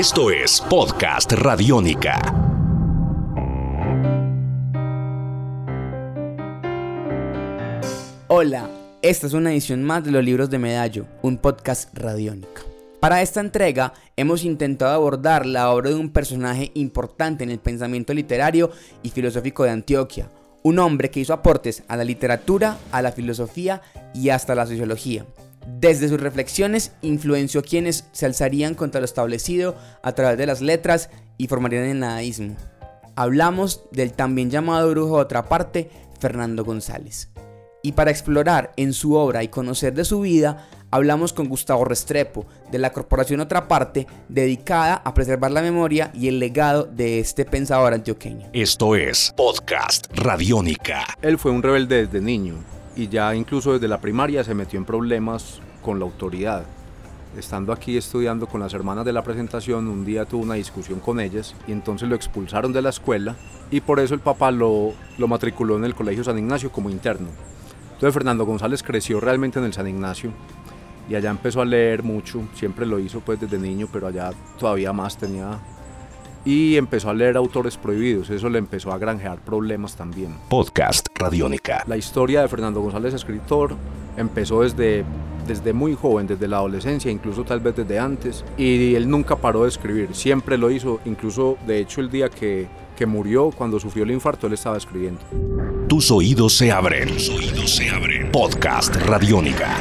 Esto es Podcast Radiónica. Hola, esta es una edición más de los libros de Medallo, un podcast radiónica. Para esta entrega hemos intentado abordar la obra de un personaje importante en el pensamiento literario y filosófico de Antioquia, un hombre que hizo aportes a la literatura, a la filosofía y hasta la sociología. Desde sus reflexiones influenció a quienes se alzarían contra lo establecido a través de las letras y formarían el nadaísmo. Hablamos del también llamado brujo de otra parte, Fernando González. Y para explorar en su obra y conocer de su vida, hablamos con Gustavo Restrepo, de la Corporación Otra Parte, dedicada a preservar la memoria y el legado de este pensador antioqueño. Esto es Podcast Radiónica. Él fue un rebelde desde niño y ya incluso desde la primaria se metió en problemas con la autoridad. Estando aquí estudiando con las hermanas de la presentación, un día tuvo una discusión con ellas y entonces lo expulsaron de la escuela y por eso el papá lo, lo matriculó en el Colegio San Ignacio como interno. Entonces Fernando González creció realmente en el San Ignacio y allá empezó a leer mucho, siempre lo hizo pues desde niño, pero allá todavía más tenía y empezó a leer autores prohibidos, eso le empezó a granjear problemas también. Podcast Radiónica. La historia de Fernando González, escritor, empezó desde, desde muy joven, desde la adolescencia, incluso tal vez desde antes, y él nunca paró de escribir, siempre lo hizo, incluso de hecho el día que, que murió, cuando sufrió el infarto, él estaba escribiendo. Tus oídos se abren. Tus oídos se abren. Podcast Radiónica.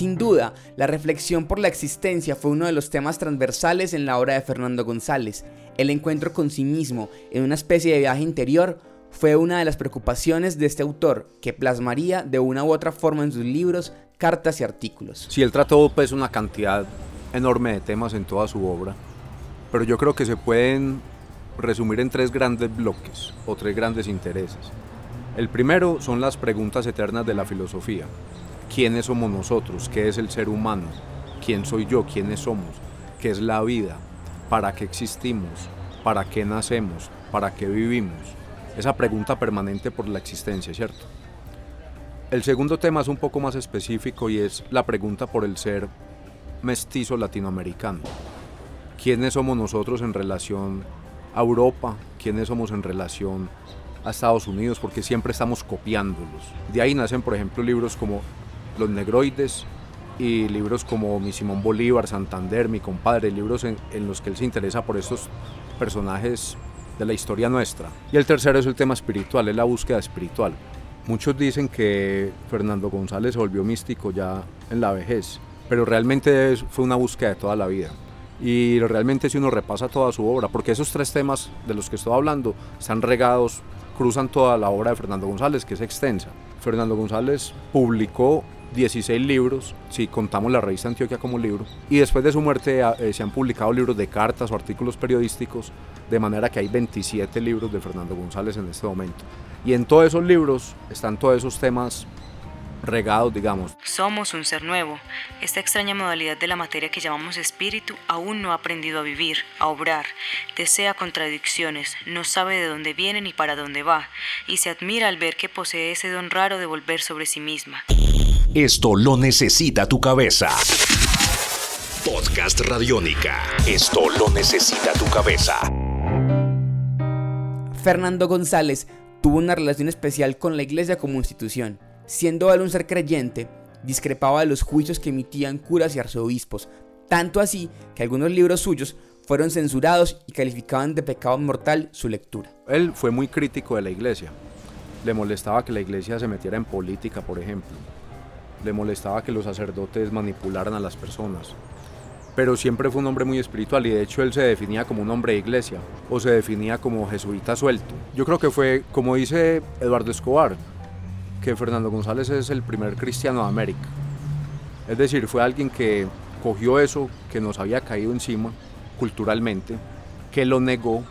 Sin duda, la reflexión por la existencia fue uno de los temas transversales en la obra de Fernando González. El encuentro con sí mismo en una especie de viaje interior fue una de las preocupaciones de este autor, que plasmaría de una u otra forma en sus libros, cartas y artículos. Sí, él trató pues una cantidad enorme de temas en toda su obra, pero yo creo que se pueden resumir en tres grandes bloques o tres grandes intereses. El primero son las preguntas eternas de la filosofía, quiénes somos nosotros, qué es el ser humano, quién soy yo, quiénes somos, qué es la vida, para qué existimos, para qué nacemos, para qué vivimos. Esa pregunta permanente por la existencia, ¿cierto? El segundo tema es un poco más específico y es la pregunta por el ser mestizo latinoamericano. ¿Quiénes somos nosotros en relación a Europa? ¿Quiénes somos en relación a Estados Unidos? Porque siempre estamos copiándolos. De ahí nacen, por ejemplo, libros como los Negroides y libros como Mi Simón Bolívar, Santander, Mi Compadre, libros en, en los que él se interesa por estos personajes de la historia nuestra. Y el tercero es el tema espiritual, es la búsqueda espiritual. Muchos dicen que Fernando González se volvió místico ya en la vejez, pero realmente fue una búsqueda de toda la vida. Y realmente si uno repasa toda su obra, porque esos tres temas de los que estoy hablando están regados, cruzan toda la obra de Fernando González, que es extensa. Fernando González publicó 16 libros, si contamos la revista Antioquia como libro, y después de su muerte eh, se han publicado libros de cartas o artículos periodísticos, de manera que hay 27 libros de Fernando González en este momento. Y en todos esos libros están todos esos temas regados, digamos. Somos un ser nuevo. Esta extraña modalidad de la materia que llamamos espíritu aún no ha aprendido a vivir, a obrar, desea contradicciones, no sabe de dónde viene ni para dónde va, y se admira al ver que posee ese don raro de volver sobre sí misma. Esto lo necesita tu cabeza. Podcast Radiónica. Esto lo necesita tu cabeza. Fernando González tuvo una relación especial con la iglesia como institución. Siendo él un ser creyente, discrepaba de los juicios que emitían curas y arzobispos, tanto así que algunos libros suyos fueron censurados y calificaban de pecado mortal su lectura. Él fue muy crítico de la iglesia. Le molestaba que la iglesia se metiera en política, por ejemplo. Le molestaba que los sacerdotes manipularan a las personas. Pero siempre fue un hombre muy espiritual y de hecho él se definía como un hombre de iglesia o se definía como jesuita suelto. Yo creo que fue, como dice Eduardo Escobar, que Fernando González es el primer cristiano de América. Es decir, fue alguien que cogió eso que nos había caído encima culturalmente, que lo negó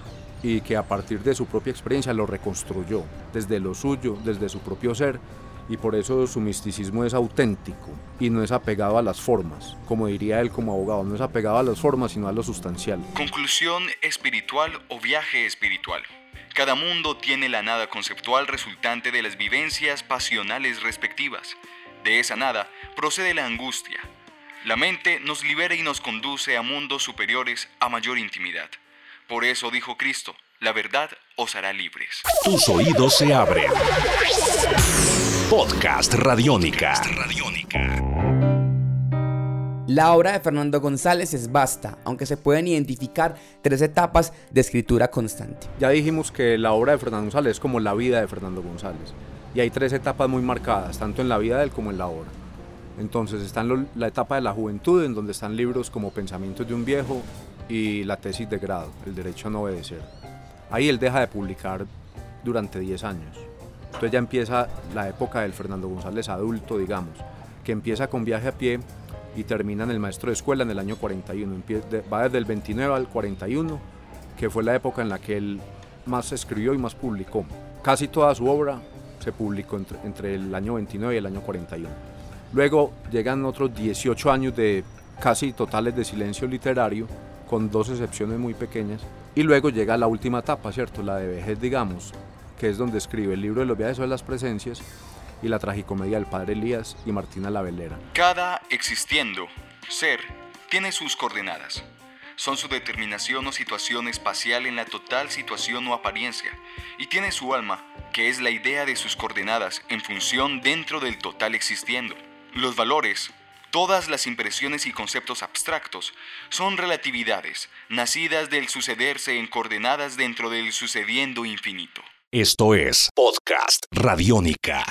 y que a partir de su propia experiencia lo reconstruyó desde lo suyo, desde su propio ser, y por eso su misticismo es auténtico y no es apegado a las formas, como diría él como abogado, no es apegado a las formas, sino a lo sustancial. Conclusión espiritual o viaje espiritual. Cada mundo tiene la nada conceptual resultante de las vivencias pasionales respectivas. De esa nada procede la angustia. La mente nos libera y nos conduce a mundos superiores a mayor intimidad. Por eso dijo Cristo, la verdad os hará libres. Tus oídos se abren. Podcast Radiónica. La obra de Fernando González es vasta, aunque se pueden identificar tres etapas de escritura constante. Ya dijimos que la obra de Fernando González es como la vida de Fernando González. Y hay tres etapas muy marcadas, tanto en la vida de él como en la obra. Entonces está la etapa de la juventud, en donde están libros como Pensamientos de un viejo y la tesis de grado, El derecho a no obedecer. Ahí él deja de publicar durante 10 años. Entonces ya empieza la época del Fernando González adulto, digamos, que empieza con viaje a pie y termina en el maestro de escuela en el año 41. Va desde el 29 al 41, que fue la época en la que él más escribió y más publicó. Casi toda su obra se publicó entre, entre el año 29 y el año 41. Luego llegan otros 18 años de casi totales de silencio literario, con dos excepciones muy pequeñas. Y luego llega la última etapa, ¿cierto? La de vejez, digamos, que es donde escribe el libro de los viajes de las presencias y la tragicomedia del padre Elías y Martina la Velera. Cada existiendo ser tiene sus coordenadas. Son su determinación o situación espacial en la total situación o apariencia, y tiene su alma, que es la idea de sus coordenadas en función dentro del total existiendo. Los valores, todas las impresiones y conceptos abstractos, son relatividades, nacidas del sucederse en coordenadas dentro del sucediendo infinito. Esto es Podcast Radiónica.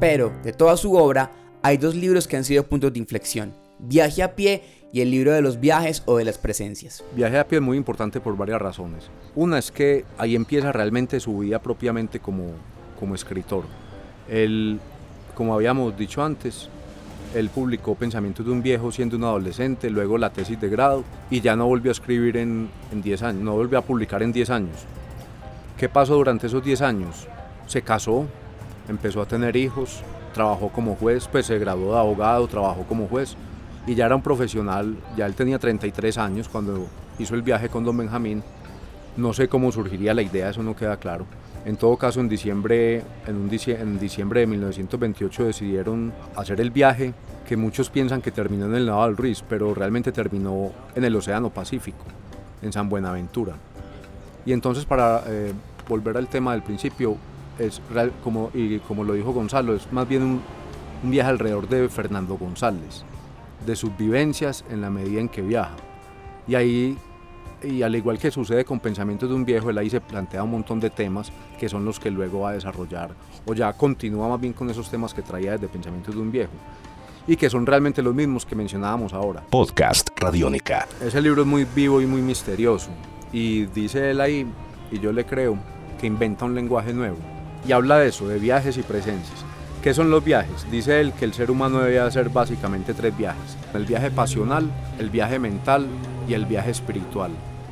Pero, de toda su obra, hay dos libros que han sido puntos de inflexión. Viaje a pie y el libro de los viajes o de las presencias. Viaje a pie es muy importante por varias razones. Una es que ahí empieza realmente su vida propiamente como, como escritor. El como habíamos dicho antes, él publicó Pensamientos de un viejo siendo un adolescente, luego la tesis de grado y ya no volvió a escribir en 10 años, no volvió a publicar en 10 años. ¿Qué pasó durante esos 10 años? Se casó, empezó a tener hijos, trabajó como juez, pues se graduó de abogado, trabajó como juez y ya era un profesional, ya él tenía 33 años cuando hizo el viaje con don Benjamín. No sé cómo surgiría la idea, eso no queda claro en todo caso, en diciembre, en, un diciembre de 1928 decidieron hacer el viaje que muchos piensan que terminó en el Naval Ruiz, pero realmente terminó en el Océano Pacífico, en San Buenaventura. Y entonces, para eh, volver al tema del principio, es como, y como lo dijo Gonzalo, es más bien un, un viaje alrededor de Fernando González, de sus vivencias en la medida en que viaja. Y ahí y al igual que sucede con Pensamientos de un viejo, él ahí se plantea un montón de temas que son los que luego va a desarrollar, o ya continúa más bien con esos temas que traía desde Pensamientos de un viejo, y que son realmente los mismos que mencionábamos ahora. Podcast Radiónica. Ese libro es muy vivo y muy misterioso, y dice él ahí, y yo le creo, que inventa un lenguaje nuevo, y habla de eso, de viajes y presencias. ¿Qué son los viajes? Dice él que el ser humano debe hacer básicamente tres viajes. El viaje pasional, el viaje mental y el viaje espiritual.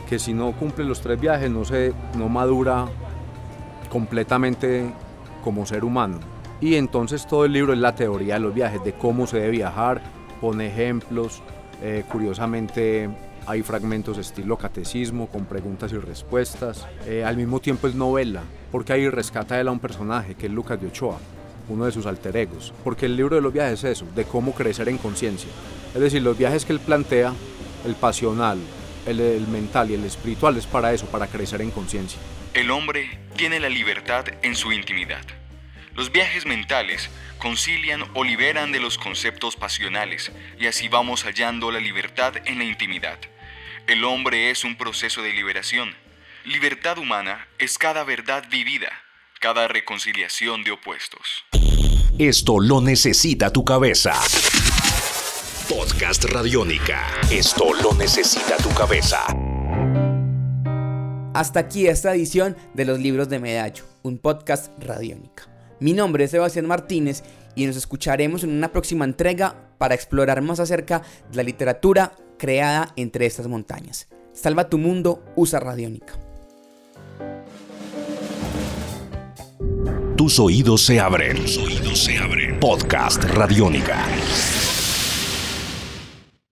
Que si no cumple los tres viajes no, se, no madura completamente como ser humano. Y entonces todo el libro es la teoría de los viajes, de cómo se debe viajar, pone ejemplos. Eh, curiosamente hay fragmentos estilo catecismo con preguntas y respuestas. Eh, al mismo tiempo es novela, porque ahí rescata él a un personaje que es Lucas de Ochoa uno de sus alter egos, porque el libro de los viajes es eso, de cómo crecer en conciencia. Es decir, los viajes que él plantea, el pasional, el, el mental y el espiritual es para eso, para crecer en conciencia. El hombre tiene la libertad en su intimidad. Los viajes mentales concilian o liberan de los conceptos pasionales y así vamos hallando la libertad en la intimidad. El hombre es un proceso de liberación. Libertad humana es cada verdad vivida cada reconciliación de opuestos. Esto lo necesita tu cabeza. Podcast Radiónica. Esto lo necesita tu cabeza. Hasta aquí esta edición de los libros de Medallo, un podcast radiónica. Mi nombre es Sebastián Martínez y nos escucharemos en una próxima entrega para explorar más acerca de la literatura creada entre estas montañas. Salva tu mundo, usa radiónica. Tus oídos se abren. Tus oídos se abren. Podcast Radiónica.